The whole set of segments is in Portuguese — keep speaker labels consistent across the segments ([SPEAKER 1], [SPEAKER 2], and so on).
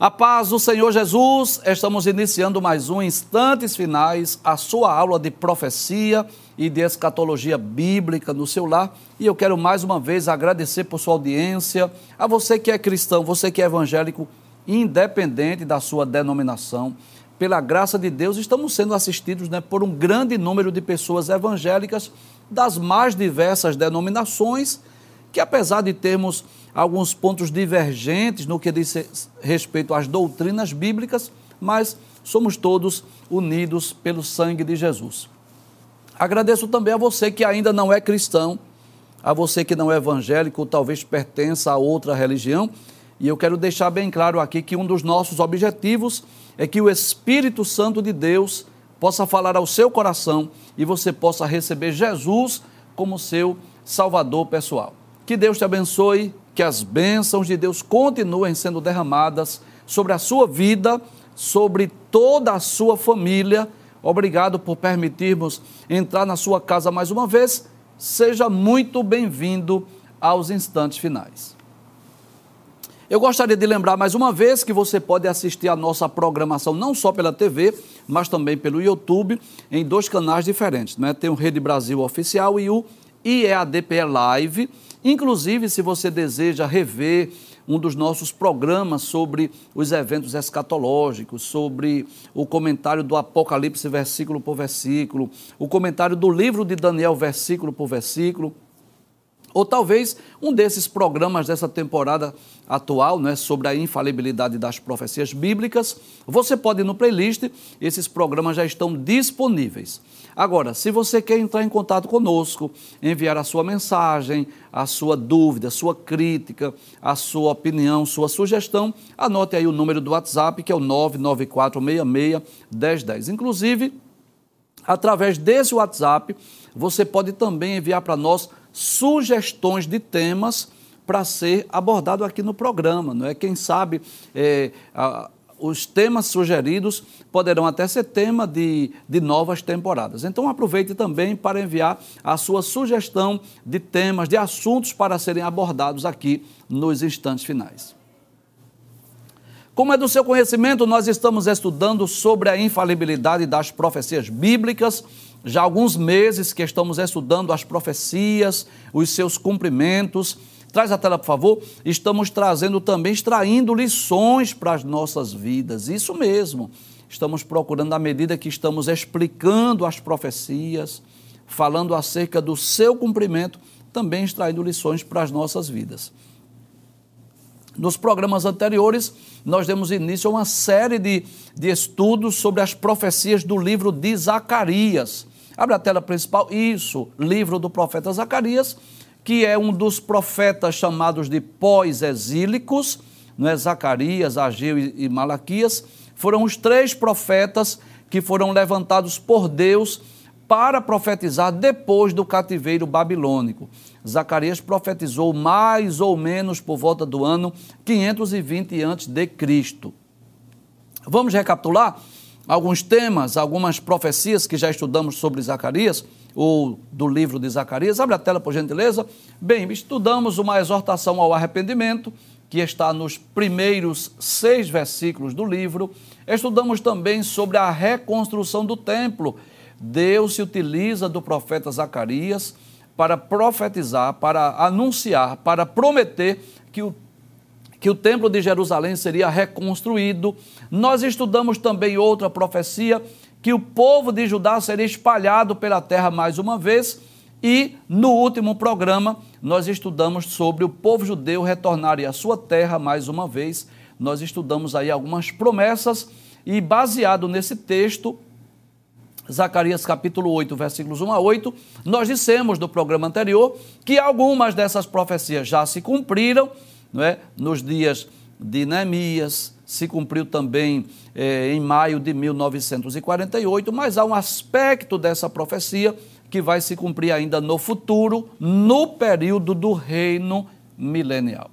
[SPEAKER 1] A paz do Senhor Jesus, estamos iniciando mais um Instantes Finais, a sua aula de profecia e de escatologia bíblica no seu lar. E eu quero mais uma vez agradecer por sua audiência, a você que é cristão, você que é evangélico, independente da sua denominação. Pela graça de Deus, estamos sendo assistidos né, por um grande número de pessoas evangélicas das mais diversas denominações, que apesar de termos alguns pontos divergentes no que diz respeito às doutrinas bíblicas, mas somos todos unidos pelo sangue de Jesus. Agradeço também a você que ainda não é cristão, a você que não é evangélico, talvez pertença a outra religião, e eu quero deixar bem claro aqui que um dos nossos objetivos é que o Espírito Santo de Deus possa falar ao seu coração e você possa receber Jesus como seu Salvador pessoal. Que Deus te abençoe, que as bênçãos de Deus continuem sendo derramadas sobre a sua vida, sobre toda a sua família. Obrigado por permitirmos entrar na sua casa mais uma vez. Seja muito bem-vindo aos instantes finais. Eu gostaria de lembrar mais uma vez que você pode assistir a nossa programação não só pela TV, mas também pelo YouTube, em dois canais diferentes. Né? Tem o Rede Brasil Oficial e o IEADP Live. Inclusive, se você deseja rever um dos nossos programas sobre os eventos escatológicos, sobre o comentário do Apocalipse versículo por versículo, o comentário do livro de Daniel versículo por versículo, ou talvez um desses programas dessa temporada atual, né, sobre a infalibilidade das profecias bíblicas, você pode ir no playlist, esses programas já estão disponíveis. Agora, se você quer entrar em contato conosco, enviar a sua mensagem, a sua dúvida, a sua crítica, a sua opinião, sua sugestão, anote aí o número do WhatsApp, que é o 994661010. Inclusive, através desse WhatsApp, você pode também enviar para nós sugestões de temas para ser abordado aqui no programa, não é? Quem sabe é, a, os temas sugeridos poderão até ser tema de, de novas temporadas. Então aproveite também para enviar a sua sugestão de temas, de assuntos para serem abordados aqui nos instantes finais. Como é do seu conhecimento, nós estamos estudando sobre a infalibilidade das profecias bíblicas. Já há alguns meses que estamos estudando as profecias, os seus cumprimentos Traz a tela, por favor. Estamos trazendo também, extraindo lições para as nossas vidas. Isso mesmo. Estamos procurando, à medida que estamos explicando as profecias, falando acerca do seu cumprimento, também extraindo lições para as nossas vidas. Nos programas anteriores, nós demos início a uma série de, de estudos sobre as profecias do livro de Zacarias. Abre a tela principal. Isso, livro do profeta Zacarias que é um dos profetas chamados de pós-exílicos, é? Zacarias, Ageu e Malaquias, foram os três profetas que foram levantados por Deus para profetizar depois do cativeiro babilônico. Zacarias profetizou mais ou menos por volta do ano 520 a.C. Vamos recapitular alguns temas, algumas profecias que já estudamos sobre Zacarias? ou do livro de Zacarias. Abre a tela, por gentileza. Bem, estudamos uma exortação ao arrependimento, que está nos primeiros seis versículos do livro. Estudamos também sobre a reconstrução do templo. Deus se utiliza do profeta Zacarias para profetizar, para anunciar, para prometer que o que o templo de Jerusalém seria reconstruído. Nós estudamos também outra profecia que o povo de Judá seria espalhado pela terra mais uma vez. E no último programa, nós estudamos sobre o povo judeu retornar à sua terra mais uma vez. Nós estudamos aí algumas promessas e, baseado nesse texto, Zacarias capítulo 8, versículos 1 a 8, nós dissemos no programa anterior que algumas dessas profecias já se cumpriram não é? nos dias de Neemias, se cumpriu também eh, em maio de 1948, mas há um aspecto dessa profecia que vai se cumprir ainda no futuro, no período do reino milenial.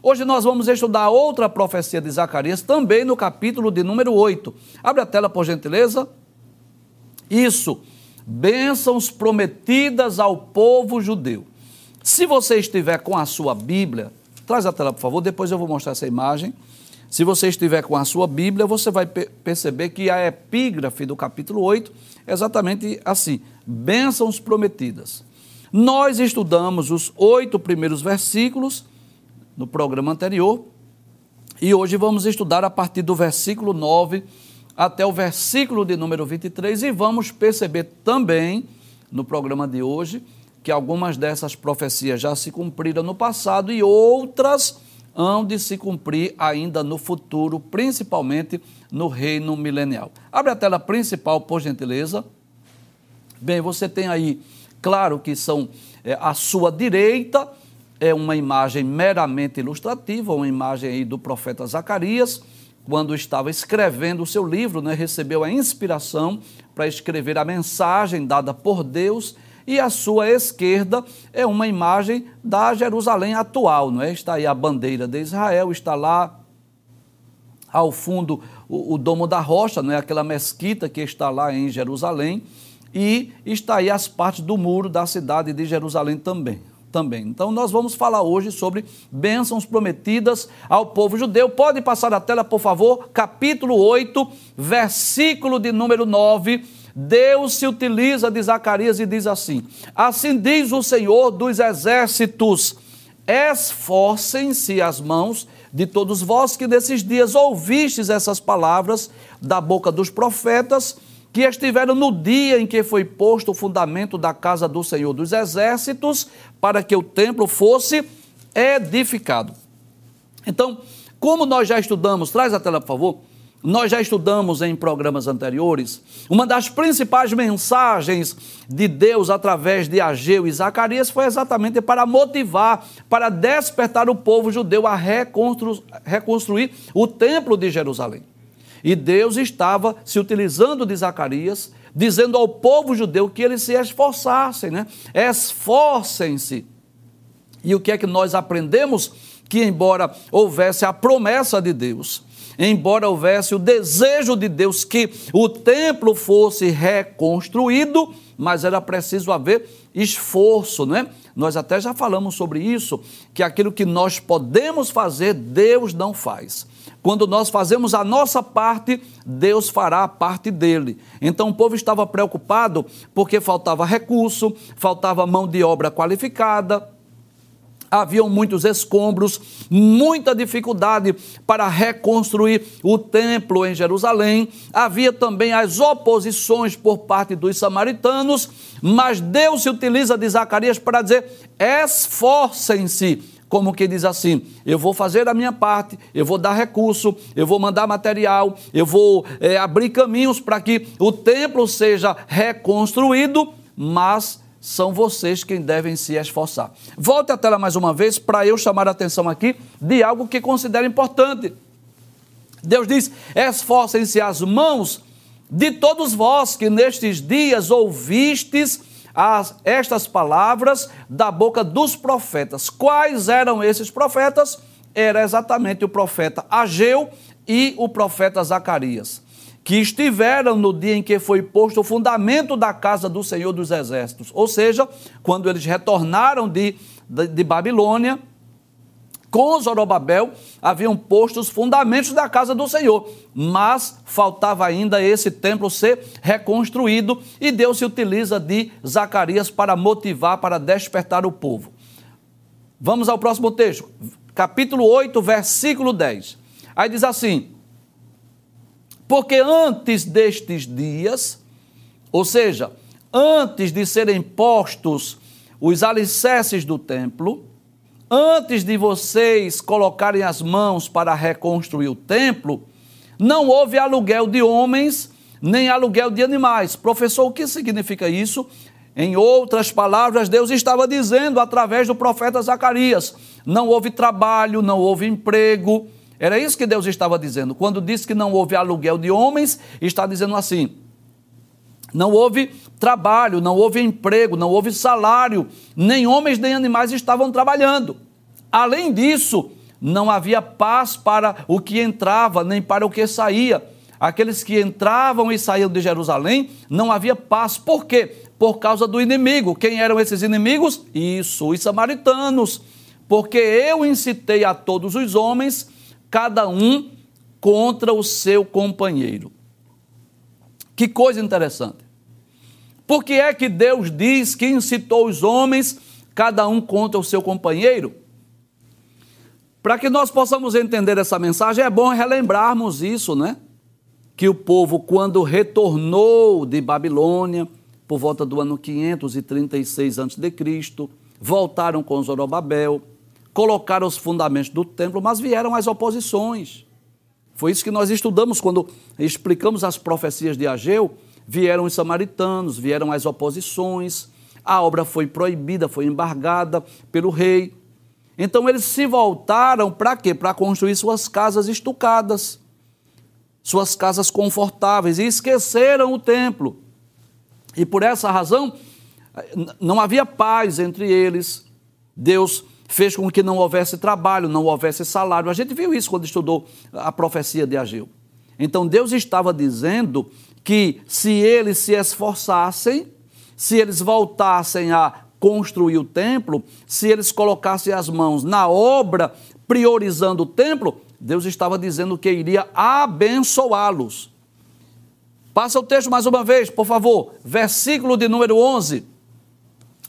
[SPEAKER 1] Hoje nós vamos estudar outra profecia de Zacarias, também no capítulo de número 8. Abre a tela, por gentileza. Isso, bênçãos prometidas ao povo judeu. Se você estiver com a sua Bíblia, traz a tela, por favor, depois eu vou mostrar essa imagem. Se você estiver com a sua Bíblia, você vai perceber que a epígrafe do capítulo 8 é exatamente assim: bênçãos prometidas. Nós estudamos os oito primeiros versículos no programa anterior e hoje vamos estudar a partir do versículo 9 até o versículo de número 23 e vamos perceber também no programa de hoje que algumas dessas profecias já se cumpriram no passado e outras hão de se cumprir ainda no futuro, principalmente no reino milenial. Abre a tela principal, por gentileza. Bem, você tem aí, claro que são é, à sua direita, é uma imagem meramente ilustrativa, uma imagem aí do profeta Zacarias, quando estava escrevendo o seu livro, né, recebeu a inspiração para escrever a mensagem dada por Deus e à sua esquerda é uma imagem da Jerusalém atual, não é? Está aí a bandeira de Israel, está lá ao fundo o, o Domo da Rocha, não é? Aquela mesquita que está lá em Jerusalém e está aí as partes do muro da cidade de Jerusalém também. Também. Então, nós vamos falar hoje sobre bênçãos prometidas ao povo judeu. Pode passar a tela, por favor, capítulo 8, versículo de número 9 Deus se utiliza de Zacarias e diz assim: Assim diz o Senhor dos exércitos: Esforcem-se as mãos de todos vós que nesses dias ouvistes essas palavras da boca dos profetas, que estiveram no dia em que foi posto o fundamento da casa do Senhor dos exércitos, para que o templo fosse edificado. Então, como nós já estudamos, traz a tela, por favor nós já estudamos em programas anteriores, uma das principais mensagens de Deus através de Ageu e Zacarias foi exatamente para motivar, para despertar o povo judeu a reconstru reconstruir o templo de Jerusalém. E Deus estava se utilizando de Zacarias, dizendo ao povo judeu que eles se esforçassem, né? Esforcem-se. E o que é que nós aprendemos? Que, embora houvesse a promessa de Deus, embora houvesse o desejo de Deus que o templo fosse reconstruído, mas era preciso haver esforço, não é? Nós até já falamos sobre isso, que aquilo que nós podemos fazer, Deus não faz. Quando nós fazemos a nossa parte, Deus fará a parte dele. Então o povo estava preocupado porque faltava recurso, faltava mão de obra qualificada, haviam muitos escombros, muita dificuldade para reconstruir o templo em Jerusalém, havia também as oposições por parte dos samaritanos, mas Deus se utiliza de Zacarias para dizer: esforcem-se. Como que diz assim: eu vou fazer a minha parte, eu vou dar recurso, eu vou mandar material, eu vou é, abrir caminhos para que o templo seja reconstruído, mas são vocês quem devem se esforçar. Volte a tela mais uma vez para eu chamar a atenção aqui de algo que considero importante. Deus diz: esforcem-se as mãos de todos vós que nestes dias ouvistes as, estas palavras da boca dos profetas. Quais eram esses profetas? Era exatamente o profeta Ageu e o profeta Zacarias que estiveram no dia em que foi posto o fundamento da casa do Senhor dos Exércitos. Ou seja, quando eles retornaram de, de, de Babilônia, com Zorobabel haviam posto os fundamentos da casa do Senhor, mas faltava ainda esse templo ser reconstruído e Deus se utiliza de Zacarias para motivar, para despertar o povo. Vamos ao próximo texto, capítulo 8, versículo 10. Aí diz assim: porque antes destes dias, ou seja, antes de serem postos os alicerces do templo, antes de vocês colocarem as mãos para reconstruir o templo, não houve aluguel de homens, nem aluguel de animais. Professor, o que significa isso? Em outras palavras, Deus estava dizendo através do profeta Zacarias: não houve trabalho, não houve emprego, era isso que Deus estava dizendo. Quando disse que não houve aluguel de homens, está dizendo assim: não houve trabalho, não houve emprego, não houve salário, nem homens nem animais estavam trabalhando. Além disso, não havia paz para o que entrava, nem para o que saía. Aqueles que entravam e saíam de Jerusalém, não havia paz. Por quê? Por causa do inimigo. Quem eram esses inimigos? Isso, os samaritanos. Porque eu incitei a todos os homens cada um contra o seu companheiro. Que coisa interessante. Por que é que Deus diz que incitou os homens, cada um contra o seu companheiro? Para que nós possamos entender essa mensagem, é bom relembrarmos isso, né? Que o povo, quando retornou de Babilônia, por volta do ano 536 a.C., voltaram com Zorobabel, colocaram os fundamentos do templo, mas vieram as oposições. Foi isso que nós estudamos quando explicamos as profecias de Ageu. Vieram os samaritanos, vieram as oposições, a obra foi proibida, foi embargada pelo rei. Então eles se voltaram para quê? Para construir suas casas estucadas, suas casas confortáveis, e esqueceram o templo. E por essa razão, não havia paz entre eles. Deus fez com que não houvesse trabalho, não houvesse salário. A gente viu isso quando estudou a profecia de Ageu. Então Deus estava dizendo que se eles se esforçassem, se eles voltassem a construir o templo, se eles colocassem as mãos na obra, priorizando o templo, Deus estava dizendo que iria abençoá-los. Passa o texto mais uma vez, por favor. Versículo de número 11.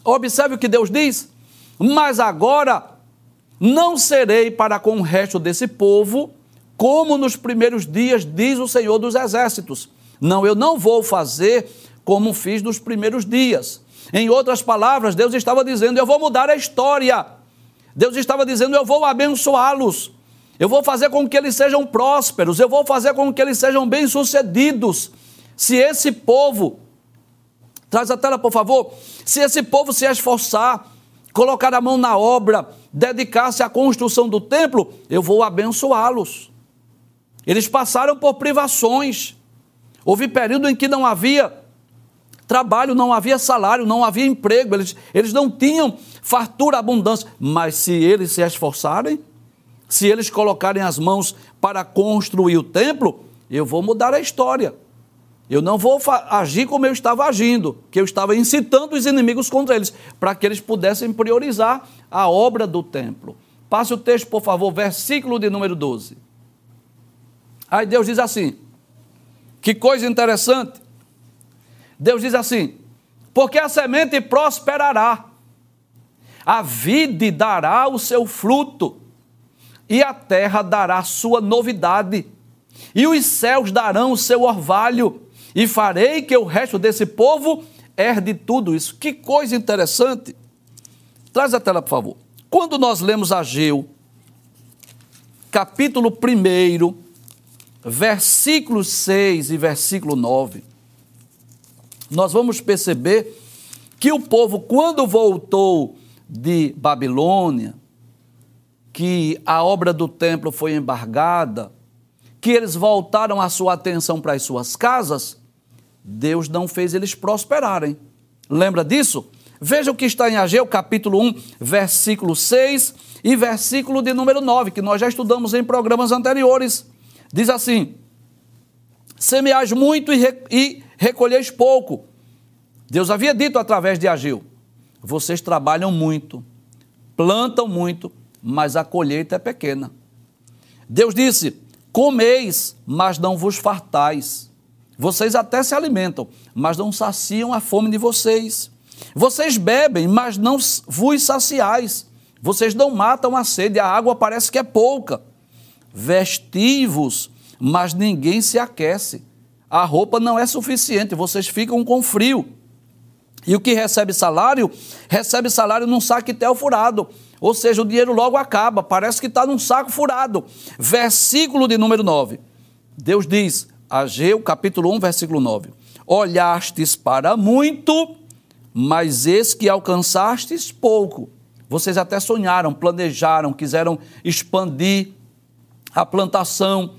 [SPEAKER 1] Observe o que Deus diz. Mas agora não serei para com o resto desse povo, como nos primeiros dias, diz o Senhor dos Exércitos. Não, eu não vou fazer como fiz nos primeiros dias. Em outras palavras, Deus estava dizendo: eu vou mudar a história. Deus estava dizendo: eu vou abençoá-los. Eu vou fazer com que eles sejam prósperos. Eu vou fazer com que eles sejam bem-sucedidos. Se esse povo, traz a tela por favor, se esse povo se esforçar, colocar a mão na obra, dedicar-se à construção do templo, eu vou abençoá-los. Eles passaram por privações. Houve período em que não havia trabalho, não havia salário, não havia emprego, eles, eles não tinham fartura, abundância. Mas se eles se esforçarem, se eles colocarem as mãos para construir o templo, eu vou mudar a história. Eu não vou agir como eu estava agindo, que eu estava incitando os inimigos contra eles, para que eles pudessem priorizar a obra do templo. Passe o texto, por favor, versículo de número 12. Aí Deus diz assim: que coisa interessante. Deus diz assim: porque a semente prosperará, a vide dará o seu fruto, e a terra dará sua novidade, e os céus darão o seu orvalho e farei que o resto desse povo herde tudo isso. Que coisa interessante. Traz a tela, por favor. Quando nós lemos Ageu, capítulo 1, versículo 6 e versículo 9, nós vamos perceber que o povo, quando voltou de Babilônia, que a obra do templo foi embargada, que eles voltaram a sua atenção para as suas casas, Deus não fez eles prosperarem. Lembra disso? Veja o que está em Ageu, capítulo 1, versículo 6 e versículo de número 9, que nós já estudamos em programas anteriores. Diz assim: Semeais muito e, recolheis pouco. Deus havia dito através de Ageu: Vocês trabalham muito, plantam muito, mas a colheita é pequena. Deus disse: Comeis, mas não vos fartais. Vocês até se alimentam, mas não saciam a fome de vocês. Vocês bebem, mas não vos saciais. Vocês não matam a sede, a água parece que é pouca. Vestivos, mas ninguém se aquece. A roupa não é suficiente, vocês ficam com frio. E o que recebe salário, recebe salário num saquetel furado. Ou seja, o dinheiro logo acaba, parece que está num saco furado. Versículo de número 9. Deus diz, Ageu capítulo 1, versículo 9: Olhastes para muito, mas eis que alcançastes pouco. Vocês até sonharam, planejaram, quiseram expandir a plantação,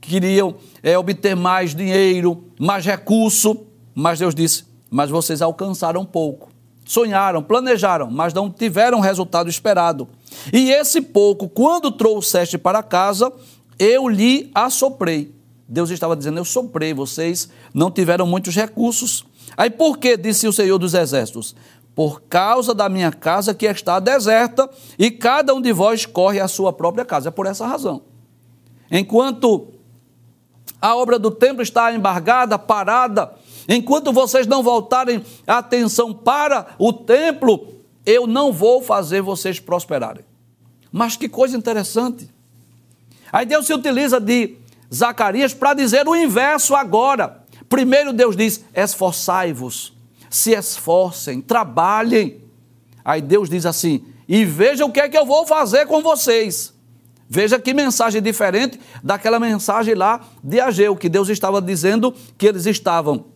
[SPEAKER 1] queriam é, obter mais dinheiro, mais recurso, mas Deus disse: Mas vocês alcançaram pouco sonharam, planejaram, mas não tiveram o resultado esperado. E esse pouco, quando trouxeste para casa, eu lhe assoprei. Deus estava dizendo: Eu soprei, vocês não tiveram muitos recursos. Aí por que, disse o Senhor dos Exércitos? Por causa da minha casa que está deserta e cada um de vós corre à sua própria casa. É por essa razão. Enquanto A obra do templo está embargada, parada. Enquanto vocês não voltarem a atenção para o templo, eu não vou fazer vocês prosperarem. Mas que coisa interessante. Aí Deus se utiliza de Zacarias para dizer o inverso agora. Primeiro Deus diz: esforçai-vos, se esforcem, trabalhem. Aí Deus diz assim: e veja o que é que eu vou fazer com vocês. Veja que mensagem diferente daquela mensagem lá de Ageu, que Deus estava dizendo que eles estavam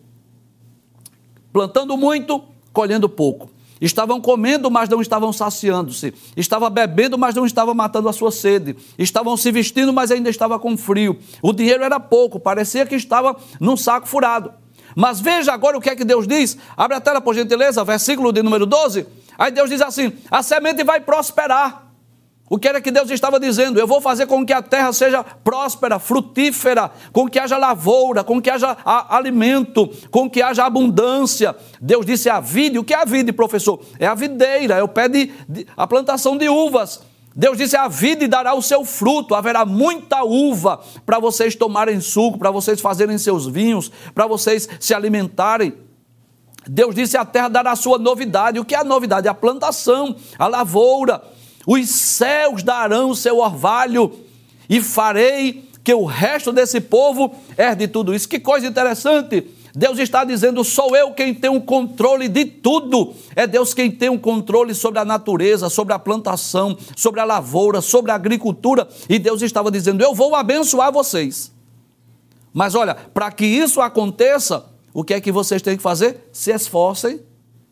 [SPEAKER 1] plantando muito, colhendo pouco. Estavam comendo, mas não estavam saciando-se. Estavam bebendo, mas não estavam matando a sua sede. Estavam se vestindo, mas ainda estava com frio. O dinheiro era pouco, parecia que estava num saco furado. Mas veja agora o que é que Deus diz. Abre a tela, por gentileza, versículo de número 12. Aí Deus diz assim: a semente vai prosperar. O que era que Deus estava dizendo? Eu vou fazer com que a terra seja próspera, frutífera, com que haja lavoura, com que haja alimento, com que haja abundância. Deus disse a vide. O que é a vide, professor? É a videira, é o pé de, de a plantação de uvas. Deus disse: a vide dará o seu fruto, haverá muita uva para vocês tomarem suco, para vocês fazerem seus vinhos, para vocês se alimentarem. Deus disse: a terra dará a sua novidade. O que é a novidade? A plantação, a lavoura. Os céus darão o seu orvalho e farei que o resto desse povo herde tudo isso. Que coisa interessante! Deus está dizendo: sou eu quem tem o controle de tudo. É Deus quem tem o controle sobre a natureza, sobre a plantação, sobre a lavoura, sobre a agricultura. E Deus estava dizendo: eu vou abençoar vocês. Mas olha, para que isso aconteça, o que é que vocês têm que fazer? Se esforcem,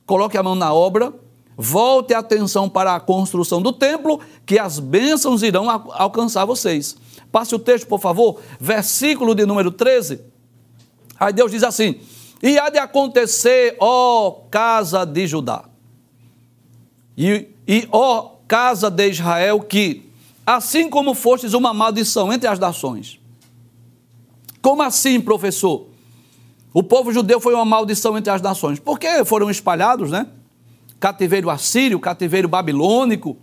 [SPEAKER 1] coloque a mão na obra Volte a atenção para a construção do templo, que as bênçãos irão alcançar vocês. Passe o texto, por favor, versículo de número 13. Aí Deus diz assim: E há de acontecer, ó casa de Judá, e, e ó casa de Israel, que, assim como fostes uma maldição entre as nações. Como assim, professor? O povo judeu foi uma maldição entre as nações. Porque foram espalhados, né? Cativeiro assírio, cativeiro babilônico.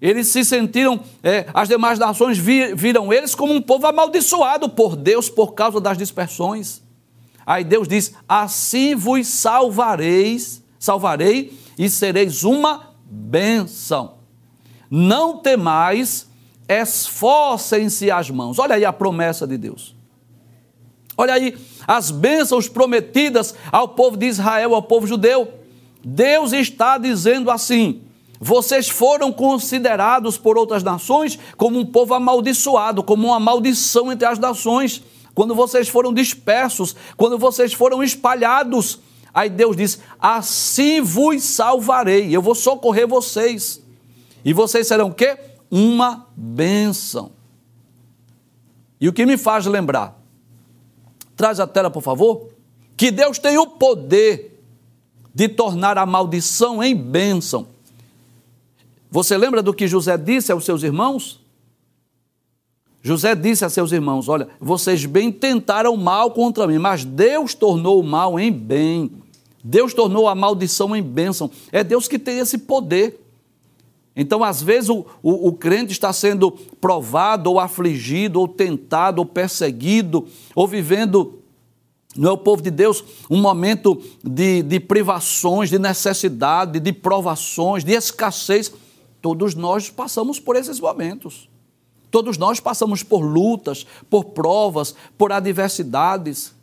[SPEAKER 1] Eles se sentiram, é, as demais nações viram eles como um povo amaldiçoado por Deus por causa das dispersões. Aí Deus diz: Assim vos salvareis, salvarei e sereis uma bênção. Não temais, esforcem-se as mãos. Olha aí a promessa de Deus. Olha aí as bênçãos prometidas ao povo de Israel, ao povo judeu. Deus está dizendo assim: vocês foram considerados por outras nações como um povo amaldiçoado, como uma maldição entre as nações. Quando vocês foram dispersos, quando vocês foram espalhados, aí Deus diz: Assim vos salvarei, eu vou socorrer vocês. E vocês serão o quê? Uma bênção. E o que me faz lembrar? Traz a tela, por favor. Que Deus tem o poder de tornar a maldição em bênção. Você lembra do que José disse aos seus irmãos? José disse a seus irmãos: Olha, vocês bem tentaram mal contra mim, mas Deus tornou o mal em bem. Deus tornou a maldição em bênção. É Deus que tem esse poder. Então, às vezes, o, o, o, crente está sendo provado, ou afligido, ou tentado, ou perseguido, ou vivendo não é o povo de Deus um momento de, de privações, de necessidade, de provações, de escassez. Todos nós passamos por esses momentos. Todos nós passamos por lutas, por provas, por adversidades.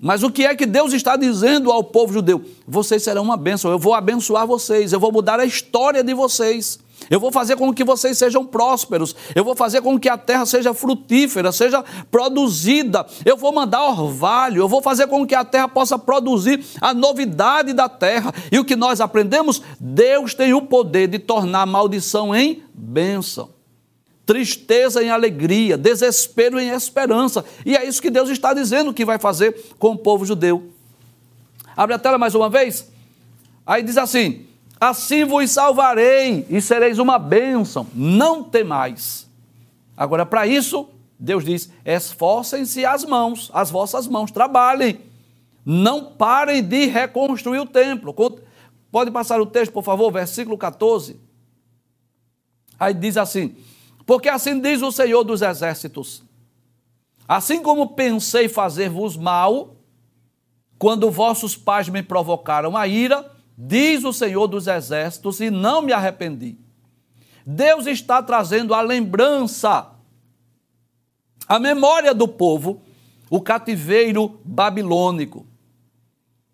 [SPEAKER 1] Mas o que é que Deus está dizendo ao povo judeu? Vocês serão uma bênção, eu vou abençoar vocês, eu vou mudar a história de vocês. Eu vou fazer com que vocês sejam prósperos. Eu vou fazer com que a terra seja frutífera, seja produzida. Eu vou mandar orvalho. Eu vou fazer com que a terra possa produzir a novidade da terra. E o que nós aprendemos? Deus tem o poder de tornar maldição em bênção. Tristeza em alegria, desespero em esperança. E é isso que Deus está dizendo que vai fazer com o povo judeu. Abre a tela mais uma vez. Aí diz assim: Assim vos salvarei e sereis uma bênção, não temais. Agora, para isso, Deus diz: esforcem-se as mãos, as vossas mãos, trabalhem. Não parem de reconstruir o templo. Pode passar o texto, por favor, versículo 14. Aí diz assim: Porque assim diz o Senhor dos Exércitos: Assim como pensei fazer-vos mal, quando vossos pais me provocaram a ira, diz o Senhor dos Exércitos, e não me arrependi. Deus está trazendo a lembrança, a memória do povo, o cativeiro babilônico.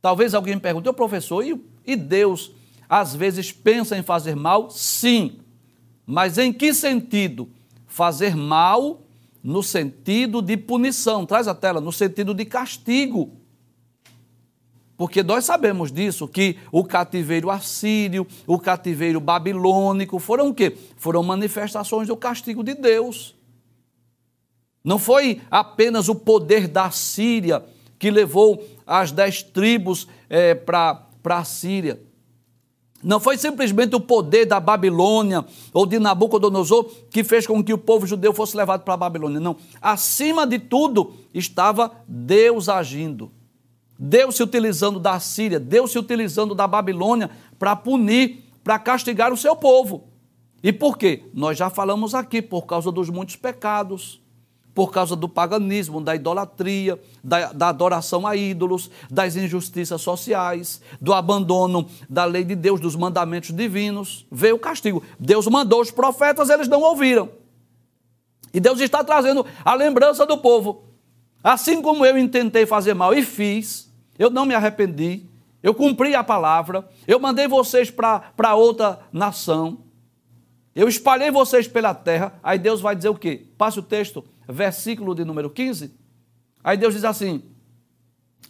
[SPEAKER 1] Talvez alguém pergunte, ô professor, e, e Deus às vezes pensa em fazer mal? Sim. Mas em que sentido? Fazer mal no sentido de punição. Traz a tela, no sentido de castigo. Porque nós sabemos disso, que o cativeiro assírio, o cativeiro babilônico foram o quê? Foram manifestações do castigo de Deus. Não foi apenas o poder da Síria que levou as dez tribos é, para a Síria. Não foi simplesmente o poder da Babilônia ou de Nabucodonosor que fez com que o povo judeu fosse levado para a Babilônia. Não. Acima de tudo estava Deus agindo. Deus se utilizando da Síria, Deus se utilizando da Babilônia para punir, para castigar o seu povo. E por quê? Nós já falamos aqui, por causa dos muitos pecados por causa do paganismo, da idolatria, da, da, adoração a ídolos, das injustiças sociais, do abandono da lei de Deus, dos mandamentos divinos. Veio o castigo. Deus mandou os profetas, eles não ouviram. E Deus está trazendo a lembrança do povo. Assim como eu intentei fazer mal e fiz, eu não me arrependi, eu cumpri a palavra, eu mandei vocês para outra nação, eu espalhei vocês pela terra, aí Deus vai dizer o quê? Passe o texto versículo de número 15. Aí Deus diz assim: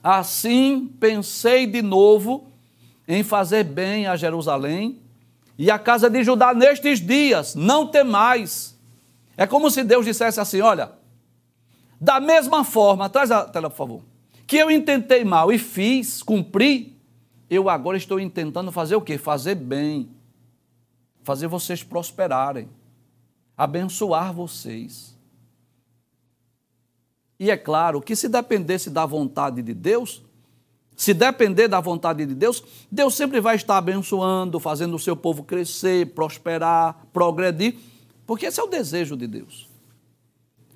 [SPEAKER 1] Assim pensei de novo em fazer bem a Jerusalém e a casa de Judá nestes dias, não temais. É como se Deus dissesse assim: Olha, da mesma forma, traz a tela por favor, que eu intentei mal e fiz, cumpri, eu agora estou intentando fazer o quê? Fazer bem, fazer vocês prosperarem, abençoar vocês. E é claro que se dependesse da vontade de Deus, se depender da vontade de Deus, Deus sempre vai estar abençoando, fazendo o seu povo crescer, prosperar, progredir, porque esse é o desejo de Deus.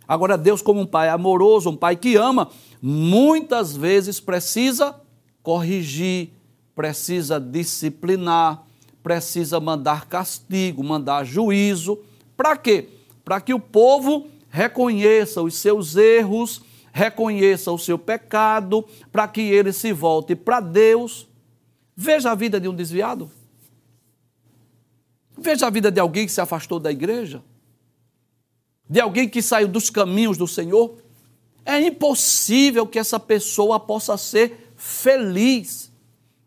[SPEAKER 1] Agora, Deus, como um pai amoroso, um pai que ama, muitas vezes precisa corrigir, precisa disciplinar, precisa mandar castigo, mandar juízo. Para quê? Para que o povo reconheça os seus erros, reconheça o seu pecado, para que ele se volte para Deus. Veja a vida de um desviado. Veja a vida de alguém que se afastou da igreja, de alguém que saiu dos caminhos do Senhor. É impossível que essa pessoa possa ser feliz.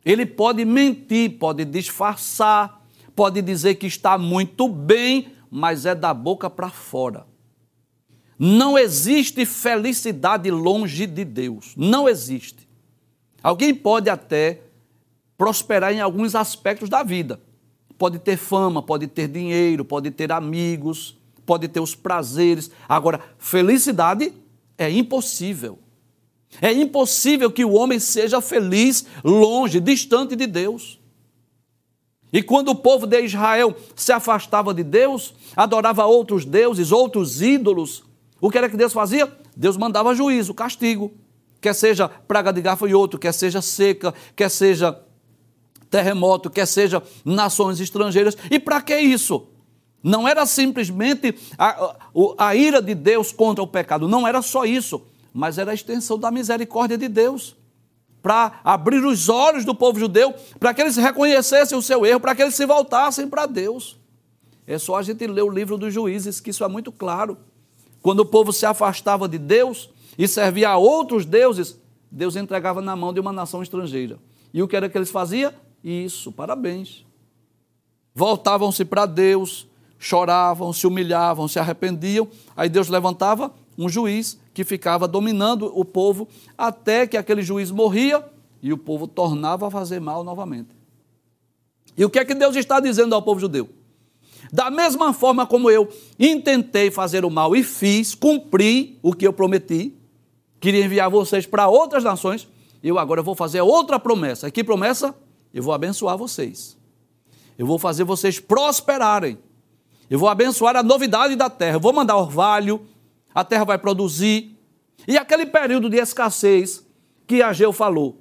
[SPEAKER 1] Ele pode mentir, pode disfarçar, pode dizer que está muito bem, mas é da boca para fora. Não existe felicidade longe de Deus. Não existe. Alguém pode até prosperar em alguns aspectos da vida. Pode ter fama, pode ter dinheiro, pode ter amigos, pode ter os prazeres. Agora, felicidade é impossível. É impossível que o homem seja feliz longe, distante de Deus. E quando o povo de Israel se afastava de Deus, adorava outros deuses, outros ídolos, o que era que Deus fazia? Deus mandava juízo, castigo. Quer seja praga de gafanhoto, quer seja seca, quer seja terremoto, quer seja nações estrangeiras. E para que isso? Não era simplesmente a, a, ira de Deus contra o pecado, não era só isso, mas era a extensão da misericórdia de Deus para abrir os olhos do povo judeu, para que eles reconhecessem o seu erro, para que eles se voltassem para Deus. É só a gente ler o livro dos juízes que isso é muito claro. Quando o povo se afastava de Deus e servia a outros deuses, Deus entregava na mão de uma nação estrangeira. E o que era que eles faziam? Isso, parabéns. Voltavam-se para Deus, choravam, se humilhavam, se arrependiam. Aí Deus levantava um juiz que ficava dominando o povo até que aquele juiz morria e o povo tornava a fazer mal novamente. E o que é que Deus está dizendo ao povo judeu? Da mesma forma como eu intentei fazer o mal e fiz, cumpri o que eu prometi, queria enviar vocês para outras nações, eu agora vou fazer outra promessa. Que promessa? Eu vou abençoar vocês. Eu vou fazer vocês prosperarem. Eu vou abençoar a novidade da terra. Eu vou mandar orvalho, a terra vai produzir, E aquele período de escassez que Ageu falou,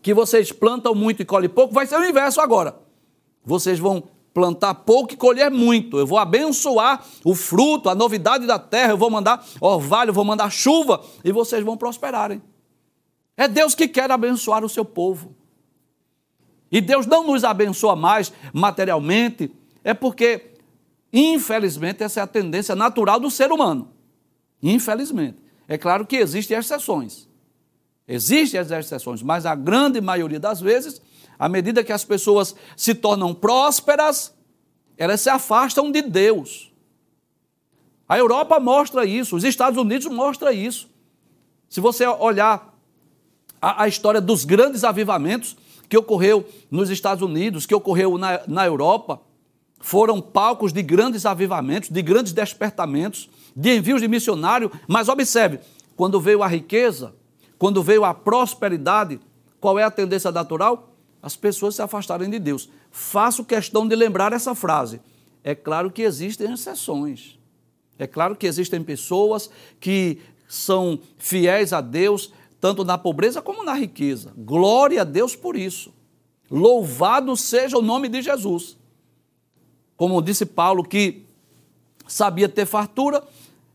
[SPEAKER 1] que vocês plantam muito e colhem pouco, vai ser o inverso agora. Vocês vão plantar pouco e colher muito. Eu vou abençoar o fruto, a novidade da terra, eu vou mandar orvalho, vou mandar chuva e vocês vão prosperarem. É Deus que quer abençoar o seu povo. E Deus não nos abençoa mais materialmente, é porque, infelizmente, essa é a tendência natural do ser humano. Infelizmente. É claro que existem exceções. Existem as exceções, mas a grande maioria das vezes à medida que as pessoas se tornam prósperas, elas se afastam de Deus. A Europa mostra isso, os Estados Unidos mostra isso. Se você olhar a, a história dos grandes avivamentos que ocorreu nos Estados Unidos, que ocorreu na, na Europa, foram palcos de grandes avivamentos, de grandes despertamentos, de envios de missionário. Mas observe, quando veio a riqueza, quando veio a prosperidade, qual é a tendência natural? as pessoas se afastarem de Deus. Faço questão de lembrar essa frase. É claro que existem exceções. É claro que existem pessoas que são fiéis a Deus, tanto na pobreza como na riqueza. Glória a Deus por isso. Louvado seja o nome de Jesus. Como disse Paulo, que sabia ter fartura,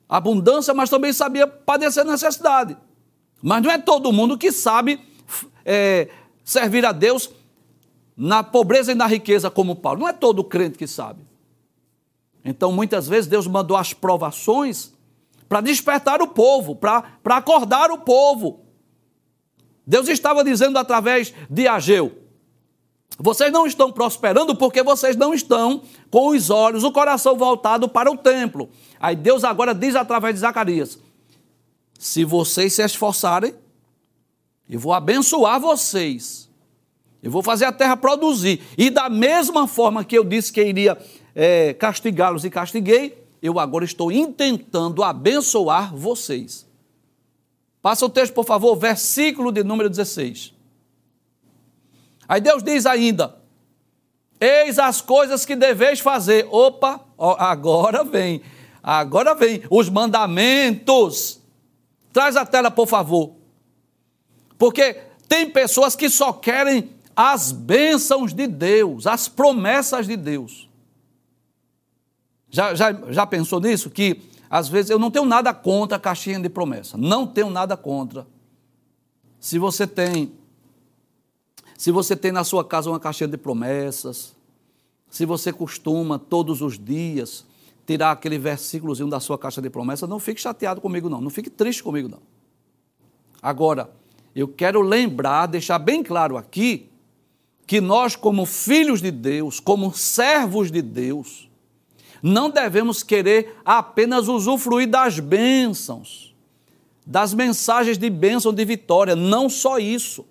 [SPEAKER 1] abundância, mas também sabia padecer necessidade. Mas não é todo mundo que sabe é, servir a Deus na pobreza e na riqueza como Paulo. Não é todo crente que sabe. Então, muitas vezes, Deus mandou as provações para despertar o povo, para acordar o povo. Deus estava dizendo através de Ageu: vocês não estão prosperando porque vocês não estão com os olhos, o coração voltado para o templo. Aí Deus agora diz através de Zacarias: se vocês se esforçarem, eu vou abençoar vocês eu vou fazer a terra produzir. E da mesma forma que eu disse que iria é, castigá-los e castiguei, eu agora estou intentando abençoar vocês. Passa o texto, por favor, versículo de número 16. Aí Deus diz ainda: Eis as coisas que deveis fazer. Opa, agora vem, agora vem os mandamentos. Traz a tela, por favor. Porque tem pessoas que só querem as bênçãos de Deus, as promessas de Deus. Já, já, já pensou nisso? Que às vezes eu não tenho nada contra a caixinha de promessa. Não tenho nada contra. Se você tem, se você tem na sua casa uma caixinha de promessas, se você costuma todos os dias tirar aquele versículozinho da sua caixa de promessa, não fique chateado comigo não, não fique triste comigo não. Agora, eu quero lembrar, deixar bem claro aqui, que nós, como filhos de Deus, como servos de Deus, não devemos querer apenas usufruir das bênçãos, das mensagens de bênção, de vitória, não só isso.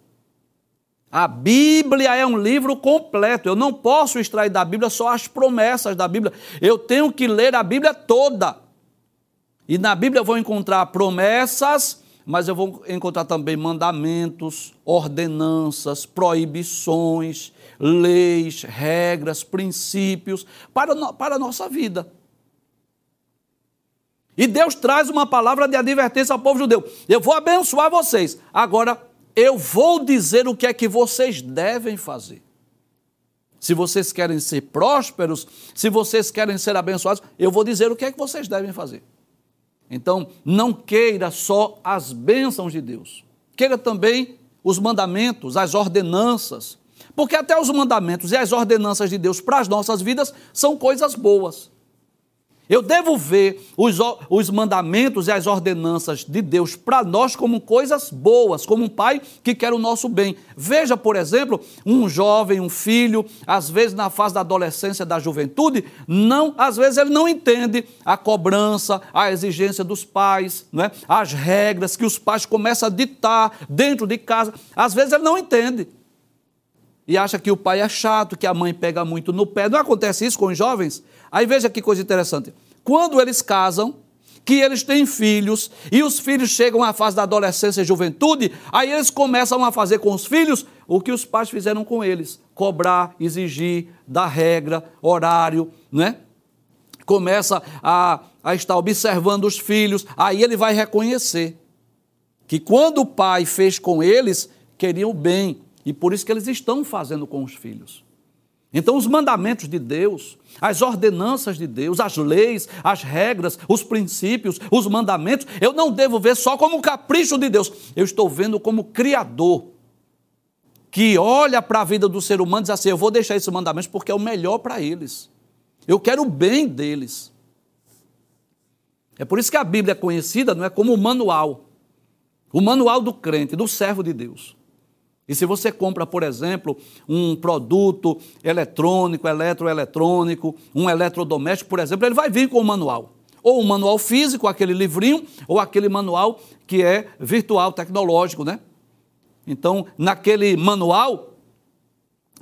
[SPEAKER 1] A Bíblia é um livro completo. Eu não posso extrair da Bíblia só as promessas da Bíblia. Eu tenho que ler a Bíblia toda. E na Bíblia eu vou encontrar promessas mas eu vou encontrar também mandamentos, ordenanças, proibições, leis, regras, princípios para, para a nossa vida. E Deus traz uma palavra de advertência ao povo judeu: eu vou abençoar vocês, agora eu vou dizer o que é que vocês devem fazer. Se vocês querem ser prósperos, se vocês querem ser abençoados, eu vou dizer o que é que vocês devem fazer. Então, não queira só as bênçãos de Deus. Queira também os mandamentos, as ordenanças. Porque até os mandamentos e as ordenanças de Deus para as nossas vidas são coisas boas. Eu devo ver os, os mandamentos e as ordenanças de Deus para nós como coisas boas, como um pai que quer o nosso bem. Veja, por exemplo, um jovem, um filho, às vezes na fase da adolescência, da juventude, não, às vezes ele não entende a cobrança, a exigência dos pais, não é? as regras que os pais começam a ditar dentro de casa. Às vezes ele não entende e acha que o pai é chato, que a mãe pega muito no pé. Não acontece isso com os jovens? Aí veja que coisa interessante. Quando eles casam, que eles têm filhos, e os filhos chegam à fase da adolescência e juventude, aí eles começam a fazer com os filhos o que os pais fizeram com eles: cobrar, exigir, dar regra, horário, né? começa a, a estar observando os filhos, aí ele vai reconhecer que quando o pai fez com eles, queriam bem, e por isso que eles estão fazendo com os filhos. Então, os mandamentos de Deus, as ordenanças de Deus, as leis, as regras, os princípios, os mandamentos, eu não devo ver só como capricho de Deus, eu estou vendo como Criador, que olha para a vida do ser humano e diz assim: eu vou deixar esses mandamentos porque é o melhor para eles, eu quero o bem deles. É por isso que a Bíblia é conhecida, não é como o manual, o manual do crente, do servo de Deus. E se você compra, por exemplo, um produto eletrônico, eletroeletrônico, um eletrodoméstico, por exemplo, ele vai vir com o manual. Ou um manual físico, aquele livrinho, ou aquele manual que é virtual, tecnológico, né? Então, naquele manual,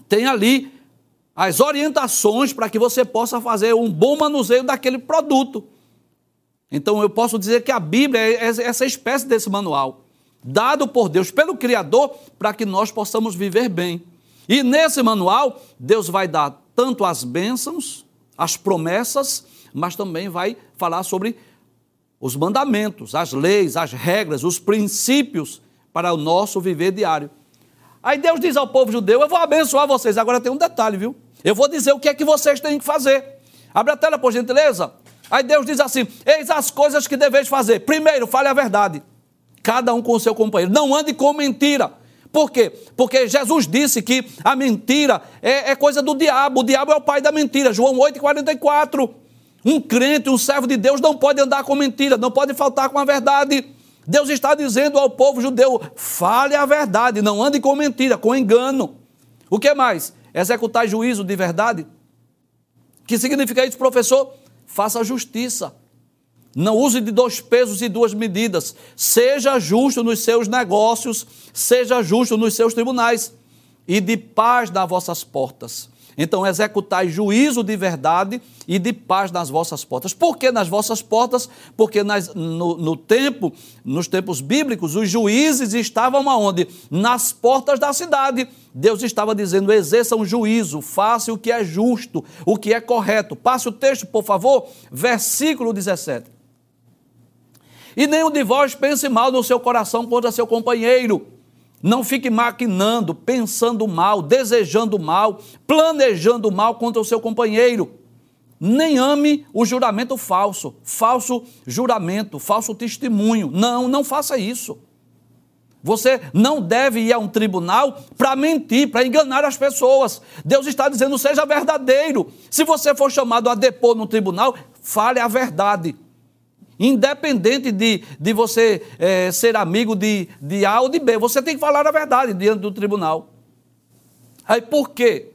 [SPEAKER 1] tem ali as orientações para que você possa fazer um bom manuseio daquele produto. Então, eu posso dizer que a Bíblia é essa espécie desse manual dado por Deus, pelo Criador, para que nós possamos viver bem. E nesse manual, Deus vai dar tanto as bênçãos, as promessas, mas também vai falar sobre os mandamentos, as leis, as regras, os princípios para o nosso viver diário. Aí Deus diz ao povo judeu: Eu vou abençoar vocês. Agora tem um detalhe, viu? Eu vou dizer o que é que vocês têm que fazer. Abre a tela, por gentileza. Aí Deus diz assim: Eis as coisas que deveis fazer. Primeiro, fale a verdade cada um com o seu companheiro. Não ande com mentira. Por quê? Porque Jesus disse que a mentira é, é coisa do diabo. O diabo é o pai da mentira. João 8,44. Um crente, um servo de Deus não pode andar com mentira, não pode faltar com a verdade. Deus está dizendo ao povo judeu: fale a verdade, não ande com mentira, com engano. O que mais? Executar juízo de verdade. Que significa isso, professor? Faça justiça. Não use de dois pesos e duas medidas. Seja justo nos seus negócios, seja justo nos seus tribunais, e de paz nas vossas portas. Então, executai juízo de verdade e de paz nas vossas portas. Por que nas vossas portas? Porque nas, no, no, tempo, nos tempos bíblicos, os juízes estavam aonde? Nas portas da cidade. Deus estava dizendo: exerçam juízo, faça o que é justo, o que é correto. Passe o texto, por favor, versículo 17. E nenhum de vós pense mal no seu coração contra seu companheiro. Não fique maquinando, pensando mal, desejando mal, planejando mal contra o seu companheiro. Nem ame o juramento falso, falso juramento, falso testemunho. Não, não faça isso. Você não deve ir a um tribunal para mentir, para enganar as pessoas. Deus está dizendo, seja verdadeiro. Se você for chamado a depor no tribunal, fale a verdade. Independente de, de você é, ser amigo de, de A ou de B, você tem que falar a verdade diante do tribunal. Aí por quê?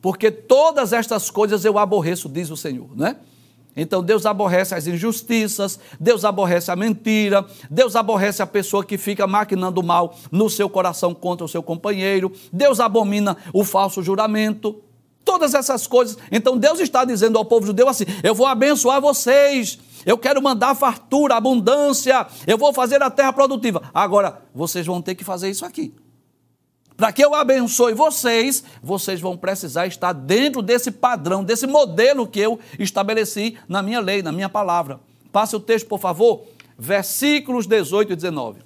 [SPEAKER 1] Porque todas estas coisas eu aborreço, diz o Senhor, né? Então Deus aborrece as injustiças, Deus aborrece a mentira, Deus aborrece a pessoa que fica maquinando mal no seu coração contra o seu companheiro, Deus abomina o falso juramento, todas essas coisas. Então Deus está dizendo ao povo judeu assim: eu vou abençoar vocês, eu quero mandar fartura, abundância, eu vou fazer a terra produtiva. Agora, vocês vão ter que fazer isso aqui. Para que eu abençoe vocês, vocês vão precisar estar dentro desse padrão, desse modelo que eu estabeleci na minha lei, na minha palavra. Passe o texto, por favor, versículos 18 e 19.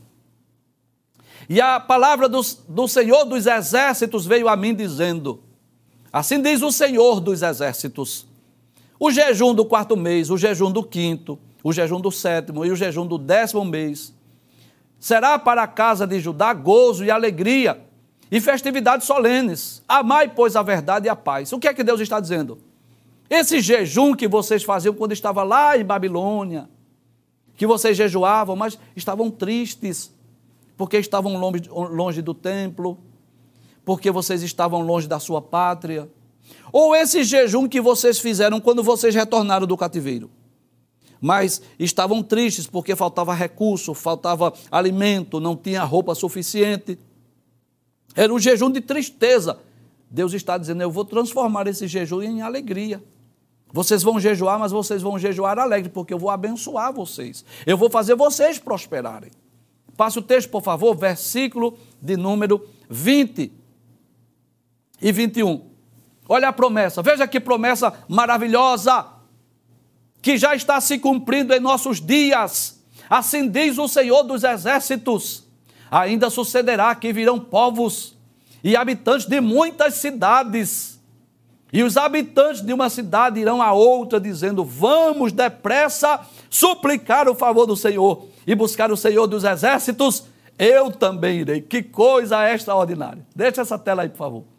[SPEAKER 1] E a palavra do, do Senhor dos exércitos veio a mim dizendo: Assim diz o Senhor dos exércitos o jejum do quarto mês, o jejum do quinto, o jejum do sétimo e o jejum do décimo mês. Será para a casa de Judá gozo e alegria e festividades solenes. Amai, pois, a verdade e a paz. O que é que Deus está dizendo? Esse jejum que vocês faziam quando estava lá em Babilônia, que vocês jejuavam, mas estavam tristes, porque estavam longe, longe do templo, porque vocês estavam longe da sua pátria ou esse jejum que vocês fizeram quando vocês retornaram do cativeiro. Mas estavam tristes porque faltava recurso, faltava alimento, não tinha roupa suficiente. Era um jejum de tristeza. Deus está dizendo: Eu vou transformar esse jejum em alegria. Vocês vão jejuar, mas vocês vão jejuar alegre, porque eu vou abençoar vocês. Eu vou fazer vocês prosperarem. Passe o texto, por favor, versículo de número 20 e 21. Olha a promessa, veja que promessa maravilhosa. que já está se cumprindo em nossos dias. Assim diz o Senhor dos Exércitos. Ainda sucederá que virão povos e habitantes de muitas cidades. E os habitantes de uma cidade irão a outra, dizendo: Vamos depressa suplicar o favor do Senhor e buscar o Senhor dos Exércitos. Eu também irei. Que coisa extraordinária. Deixa essa tela aí, por favor.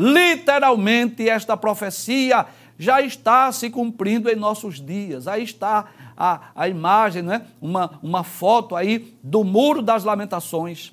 [SPEAKER 1] Literalmente, esta profecia já está se cumprindo em nossos dias. Aí está a, a imagem, né? uma, uma foto aí do Muro das Lamentações,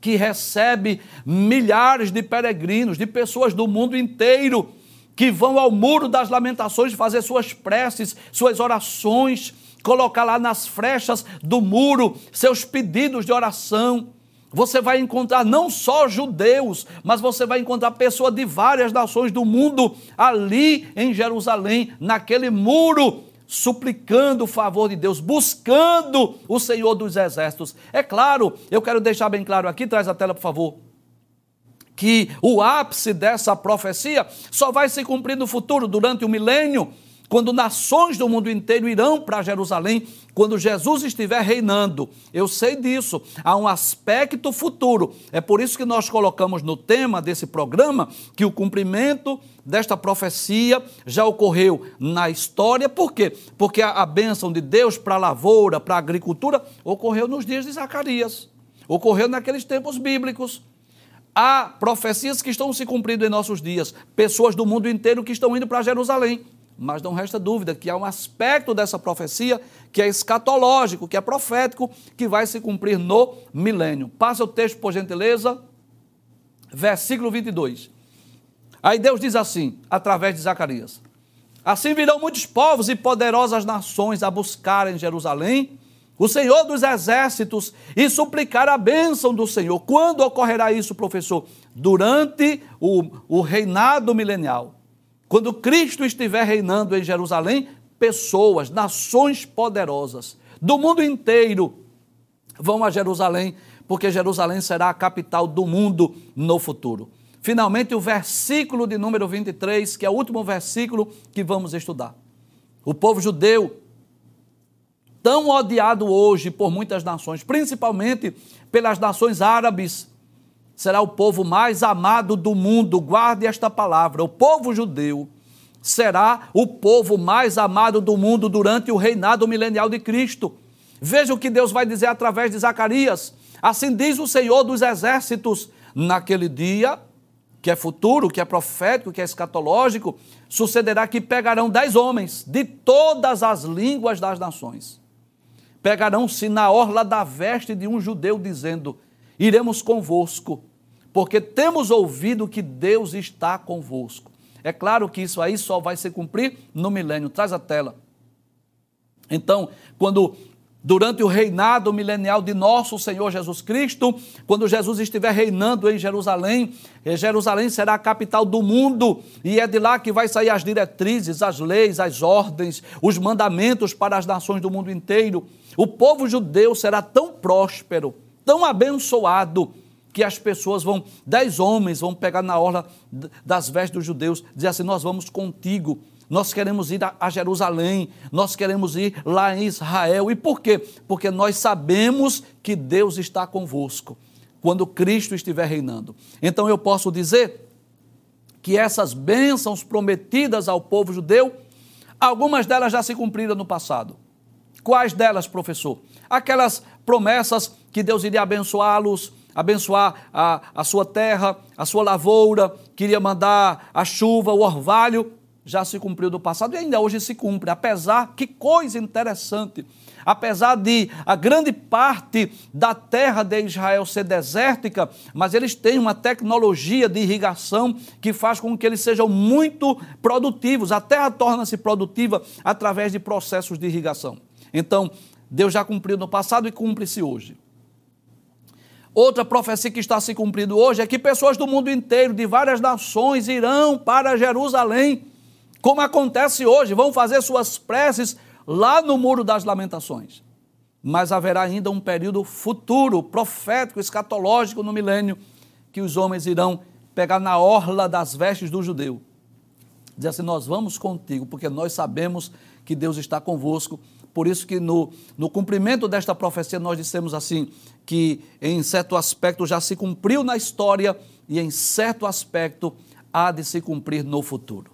[SPEAKER 1] que recebe milhares de peregrinos, de pessoas do mundo inteiro, que vão ao Muro das Lamentações fazer suas preces, suas orações, colocar lá nas frechas do muro seus pedidos de oração você vai encontrar não só judeus, mas você vai encontrar pessoas de várias nações do mundo ali em Jerusalém, naquele muro, suplicando o favor de Deus, buscando o Senhor dos exércitos. É claro, eu quero deixar bem claro aqui, traz a tela, por favor que o ápice dessa profecia só vai se cumprir no futuro, durante o milênio, quando nações do mundo inteiro irão para Jerusalém, quando Jesus estiver reinando. Eu sei disso, há um aspecto futuro. É por isso que nós colocamos no tema desse programa que o cumprimento desta profecia já ocorreu na história. Por quê? Porque a, bênção de Deus para a lavoura, para a agricultura, ocorreu nos dias de Zacarias, ocorreu naqueles tempos bíblicos. Há profecias que estão se cumprindo em nossos dias, pessoas do mundo inteiro que estão indo para Jerusalém. Mas não resta dúvida que há um aspecto dessa profecia que é escatológico, que é profético, que vai se cumprir no milênio. Passa o texto, por gentileza, versículo 22. Aí Deus diz assim, através de Zacarias: Assim virão muitos povos e poderosas nações a buscar em Jerusalém o Senhor dos exércitos e suplicar a bênção do Senhor. Quando ocorrerá isso, professor? Durante o, o reinado milenial. Quando Cristo estiver reinando em Jerusalém, pessoas, nações poderosas do mundo inteiro vão a Jerusalém, porque Jerusalém será a capital do mundo no futuro. Finalmente, o versículo de número 23, que é o último versículo que vamos estudar. O povo judeu, tão odiado hoje por muitas nações, principalmente pelas nações árabes, será o povo mais amado do mundo. Guarde esta palavra: o povo judeu será o povo mais amado do mundo durante o reinado milenial de Cristo. Veja o que Deus vai dizer através de Zacarias. Assim diz o Senhor dos exércitos: naquele dia, que é futuro, que é profético, que é escatológico, sucederá que pegarão dez homens de todas as línguas das nações. Pegarão-se na orla da veste de um judeu, dizendo: iremos convosco, porque temos ouvido que Deus está convosco. É claro que isso aí só vai se cumprir no milênio. Traz a tela. Então, quando durante o reinado milenial de nosso Senhor Jesus Cristo, quando Jesus estiver reinando em Jerusalém, Jerusalém será a capital do mundo e é de lá que vai sair as diretrizes, as leis, as ordens, os mandamentos para as nações do mundo inteiro. O povo judeu será tão próspero, tão abençoado, que as pessoas vão, dez homens vão pegar na orla das vestes dos judeus, dizer assim: Nós vamos contigo, nós queremos ir a Jerusalém, nós queremos ir lá em Israel. E por quê? Porque nós sabemos que Deus está convosco quando Cristo estiver reinando. Então eu posso dizer que essas bênçãos prometidas ao povo judeu, algumas delas já se cumpriram no passado. Quais delas, professor? Aquelas promessas que Deus iria abençoá-los, abençoar a, a sua terra, a sua lavoura, queria mandar a chuva, o orvalho, já se cumpriu do passado e ainda hoje se cumpre. Apesar, que coisa interessante, apesar de a grande parte da terra de Israel ser desértica, mas eles têm uma tecnologia de irrigação que faz com que eles sejam muito produtivos. A terra torna-se produtiva através de processos de irrigação. Então, Deus já cumpriu no passado e cumpre-se hoje. Outra profecia que está se cumprindo hoje é que pessoas do mundo inteiro, de várias nações, irão para Jerusalém, como acontece hoje, vão fazer suas preces lá no Muro das Lamentações. Mas haverá ainda um período futuro, profético, escatológico no milênio, que os homens irão pegar na orla das vestes do judeu dizer assim: nós vamos contigo, porque nós sabemos que Deus está convosco. Por isso que no, no cumprimento desta profecia nós dissemos assim, que em certo aspecto já se cumpriu na história e em certo aspecto há de se cumprir no futuro.